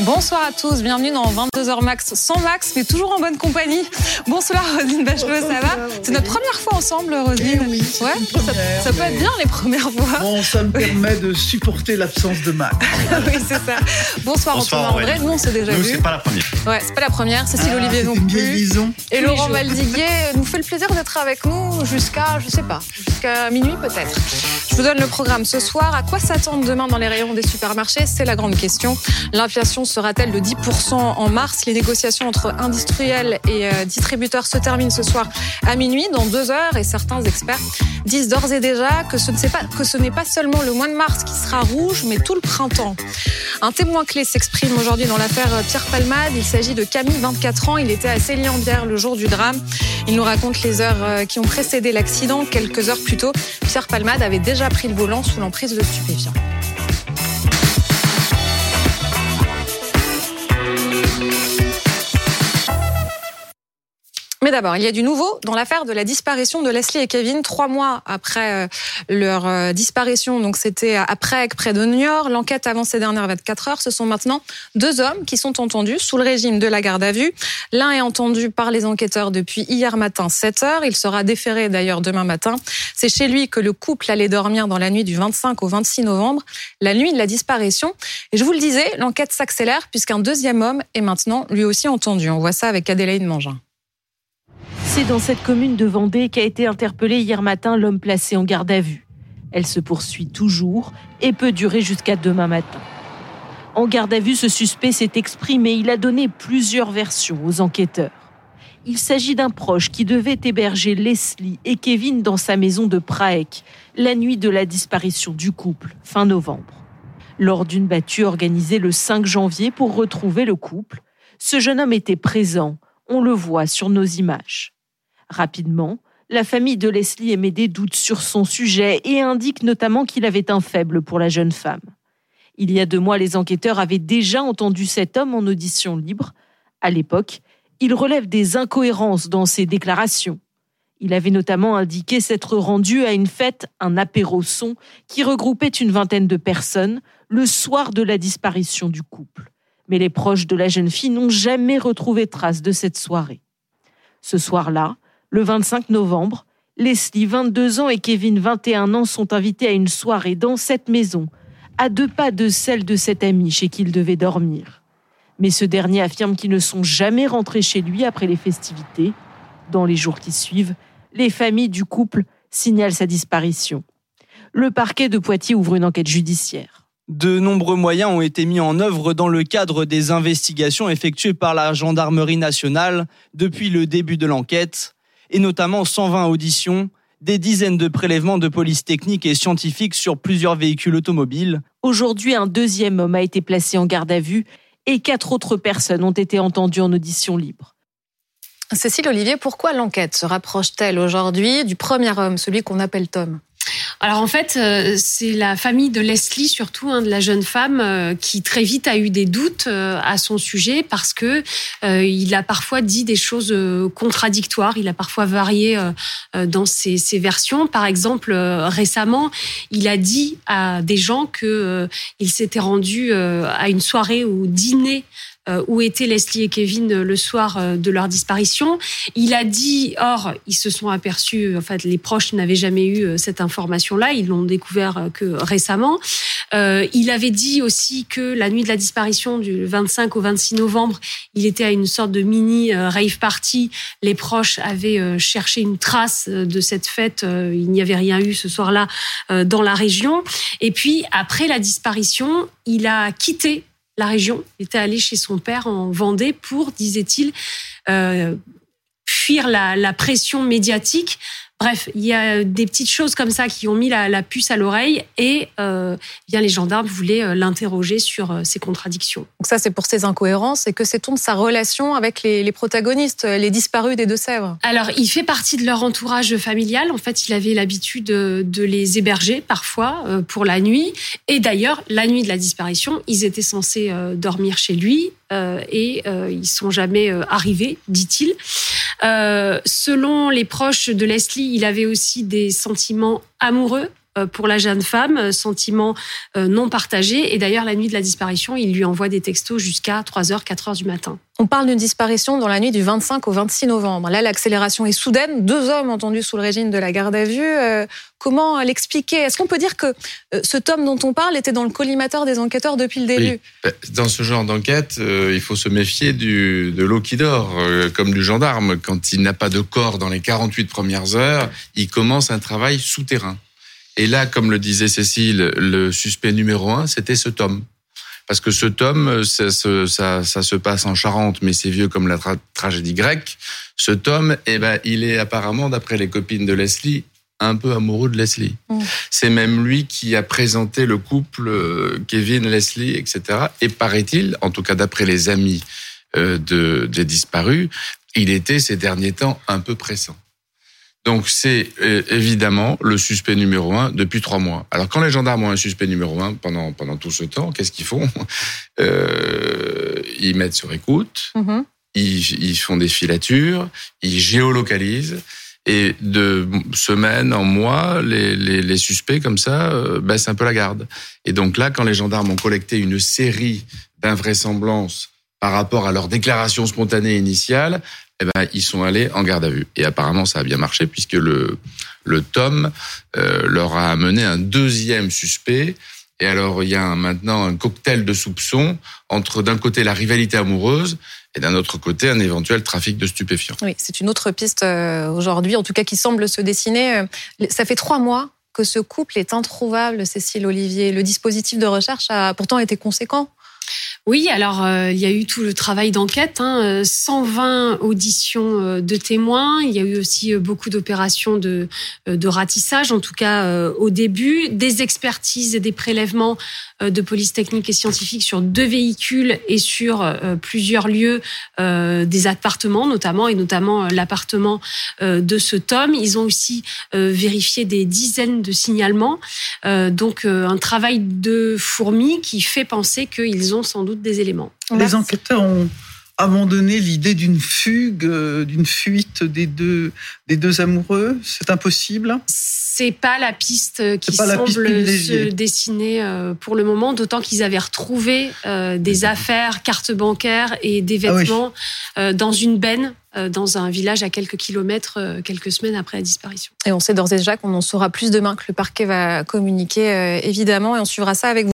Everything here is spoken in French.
Bonsoir à tous, bienvenue dans 22h max, sans max, mais toujours en bonne compagnie. Bonsoir Roselyne Bachelot, ça va C'est notre première fois ensemble, Roselyne Eh oui, ouais, ça, première, ça peut être bien les premières fois. Bon, ça me permet de supporter l'absence de Max. oui, c'est ça. Bonsoir, Bonsoir, Antoine André, nous on s'est déjà Nous, vu. c'est pas la première. Ouais, c'est pas la première, Cécile Ah, Olivier non plus. Et Laurent jours. Maldiguier nous fait le plaisir d'être avec nous jusqu'à, je sais pas, jusqu'à minuit peut-être. Je vous donne le programme ce soir. À quoi s'attendre demain dans les rayons des supermarchés? C'est la grande question. L'inflation sera-t-elle de 10% en mars? Les négociations entre industriels et euh, distributeurs se terminent ce soir à minuit, dans deux heures, et certains experts disent d'ores et déjà que ce n'est pas seulement le mois de mars qui sera rouge, mais tout le printemps. Un témoin clé s'exprime aujourd'hui dans l'affaire Pierre Palmade. Il s'agit de Camille, 24 ans. Il était à Célie-en-Bière le jour du drame. Il nous raconte les heures euh, qui ont précédé l'accident. Quelques heures plus tôt, Pierre Palmade avait déjà pris le volant sous l'emprise de stupéfiants. Mais d'abord, il y a du nouveau dans l'affaire de la disparition de Leslie et Kevin, trois mois après euh, leur euh, disparition. Donc c'était après près de Niort. L'enquête avance ces dernières 24 heures. Ce sont maintenant deux hommes qui sont entendus sous le régime de la garde à vue. L'un est entendu par les enquêteurs depuis hier matin 7 heures. Il sera déféré d'ailleurs demain matin. C'est chez lui que le couple allait dormir dans la nuit du 25 au 26 novembre, la nuit de la disparition. Et je vous le disais, l'enquête s'accélère puisqu'un deuxième homme est maintenant lui aussi entendu. On voit ça avec Adélaïde Mangin. C'est dans cette commune de Vendée qu'a été interpellé hier matin l'homme placé en garde à vue. Elle se poursuit toujours et peut durer jusqu'à demain matin. En garde à vue, ce suspect s'est exprimé. Il a donné plusieurs versions aux enquêteurs. Il s'agit d'un proche qui devait héberger Leslie et Kevin dans sa maison de Praek la nuit de la disparition du couple, fin novembre. Lors d'une battue organisée le 5 janvier pour retrouver le couple, ce jeune homme était présent. On le voit sur nos images. Rapidement, la famille de Leslie émet des doutes sur son sujet et indique notamment qu'il avait un faible pour la jeune femme. Il y a deux mois, les enquêteurs avaient déjà entendu cet homme en audition libre. À l'époque, il relève des incohérences dans ses déclarations. Il avait notamment indiqué s'être rendu à une fête, un apéro son, qui regroupait une vingtaine de personnes le soir de la disparition du couple. Mais les proches de la jeune fille n'ont jamais retrouvé trace de cette soirée. Ce soir-là, le 25 novembre, Leslie, 22 ans, et Kevin, 21 ans, sont invités à une soirée dans cette maison, à deux pas de celle de cet ami chez qui il devait dormir. Mais ce dernier affirme qu'ils ne sont jamais rentrés chez lui après les festivités. Dans les jours qui suivent, les familles du couple signalent sa disparition. Le parquet de Poitiers ouvre une enquête judiciaire. De nombreux moyens ont été mis en œuvre dans le cadre des investigations effectuées par la gendarmerie nationale depuis le début de l'enquête, et notamment 120 auditions, des dizaines de prélèvements de police technique et scientifique sur plusieurs véhicules automobiles. Aujourd'hui, un deuxième homme a été placé en garde à vue et quatre autres personnes ont été entendues en audition libre. Cécile Olivier, pourquoi l'enquête se rapproche-t-elle aujourd'hui du premier homme, celui qu'on appelle Tom? Alors en fait, euh, c'est la famille de Leslie surtout, hein, de la jeune femme, euh, qui très vite a eu des doutes euh, à son sujet parce que euh, il a parfois dit des choses contradictoires. Il a parfois varié dans ses, ses versions. Par exemple, récemment, il a dit à des gens que il s'était rendu à une soirée ou dîner où étaient Leslie et Kevin euh, le soir euh, de leur disparition. Il a dit, or, ils se sont aperçus, en fait, les proches n'avaient jamais eu euh, cette information-là, ils l'ont découvert euh, que récemment. Euh, il avait dit aussi que la nuit de la disparition du 25 au 26 novembre, il était à une sorte de mini euh, rave party. Les proches avaient euh, cherché une trace euh, de cette fête. euh, Il n'y avait rien eu ce soir-là euh, dans la région. Et puis, après la disparition, il a quitté la région. Était allé chez son père en Vendée pour, disait-il, euh, fuir la pression médiatique. Bref, il y a des petites choses comme ça qui ont mis la, la puce à l'oreille et euh, bien les gendarmes voulaient euh, l'interroger sur euh, ces contradictions. Donc ça, c'est pour ses incohérences et que sait-on de sa relation avec les, les protagonistes, les disparus des Deux-Sèvres? Alors, il fait partie de leur entourage familial. En fait, il avait l'habitude de, de les héberger parfois euh, pour la nuit. Et d'ailleurs, la nuit de la disparition, ils étaient censés euh, dormir chez lui euh, et euh, ils sont jamais euh, arrivés, dit-il. Euh, selon les proches de Leslie, il avait aussi des sentiments amoureux pour la jeune femme, sentiment non partagé. Et d'ailleurs, la nuit de la disparition, il lui envoie des textos jusqu'à 3h, 4h du matin. On parle d'une disparition dans la nuit du 25 au 26 novembre. Là, l'accélération est soudaine. Deux hommes entendus sous le régime de la garde à vue. Euh, comment l'expliquer? Est-ce qu'on peut dire que euh, ce tome dont on parle était dans le collimateur des enquêteurs depuis le début? Bah, Dans ce genre d'enquête, euh, il faut se méfier du, de l'eau qui dort, comme du gendarme. Quand il n'a pas de corps dans les 48 premières heures, il commence un travail souterrain. Et là, comme le disait Cécile, le suspect numéro un, c'était ce tome parce que ce tome, ça, ça, ça, se passe en Charente, mais c'est vieux comme la tragédie grecque. Ce tome, eh ben, il est apparemment, d'après les copines de Leslie, un peu amoureux de Leslie. Mm. C'est même lui qui a présenté le couple euh, Kevin, Leslie, etc. Et paraît-il, en tout cas d'après les amis euh, de, des disparus, il était ces derniers temps un peu pressant. Donc c'est euh, évidemment le suspect numéro un depuis trois mois. Alors quand les gendarmes ont un suspect numéro un pendant pendant tout ce temps, qu'est-ce qu'ils font? Euh, Ils mettent sur écoute, mm-hmm. ils, ils, font des filatures, ils géolocalisent. Et de semaine en mois, les, les, les suspects comme ça euh, baissent un peu la garde. Et donc là, quand les gendarmes ont collecté une série d'invraisemblances par rapport à leur déclaration spontanée initiale, eh ben, ils sont allés en garde à vue. Et apparemment, ça a bien marché puisque le, le Tom euh, leur a amené un deuxième suspect. Et alors, il y a maintenant un cocktail de soupçons entre d'un côté la rivalité amoureuse et d'un autre côté un éventuel trafic de stupéfiants. Oui, c'est une autre piste euh, aujourd'hui, en tout cas qui semble se dessiner. Euh, ça fait trois mois que ce couple est introuvable, Cécile Olivier. Le dispositif de recherche a pourtant été conséquent. Oui, alors euh, il y a eu tout le travail d'enquête, hein, 120 auditions euh, de témoins, il y a eu aussi euh, beaucoup d'opérations de, de ratissage, en tout cas au début, des expertises et des prélèvements de police technique et scientifique sur deux véhicules et sur plusieurs lieux des appartements notamment, et notamment l'appartement de ce Tom. Ils ont aussi vérifié des dizaines de signalements, donc un travail de fourmi qui fait penser qu'ils ont sans doute des éléments. Les enquêteurs ont abandonné l'idée d'une fugue, euh, d'une fuite des deux, des deux amoureux. C'est impossible c'est pas la piste qui semble se dessiner euh, pour le moment, d'autant qu'ils avaient retrouvé euh, des affaires, cartes bancaires et des ah vêtements dans une benne dans un village à quelques kilomètres quelques semaines après la disparition. Et on sait d'ores et déjà qu'on en saura plus demain, que le parquet va communiquer évidemment, et on suivra ça avec vous.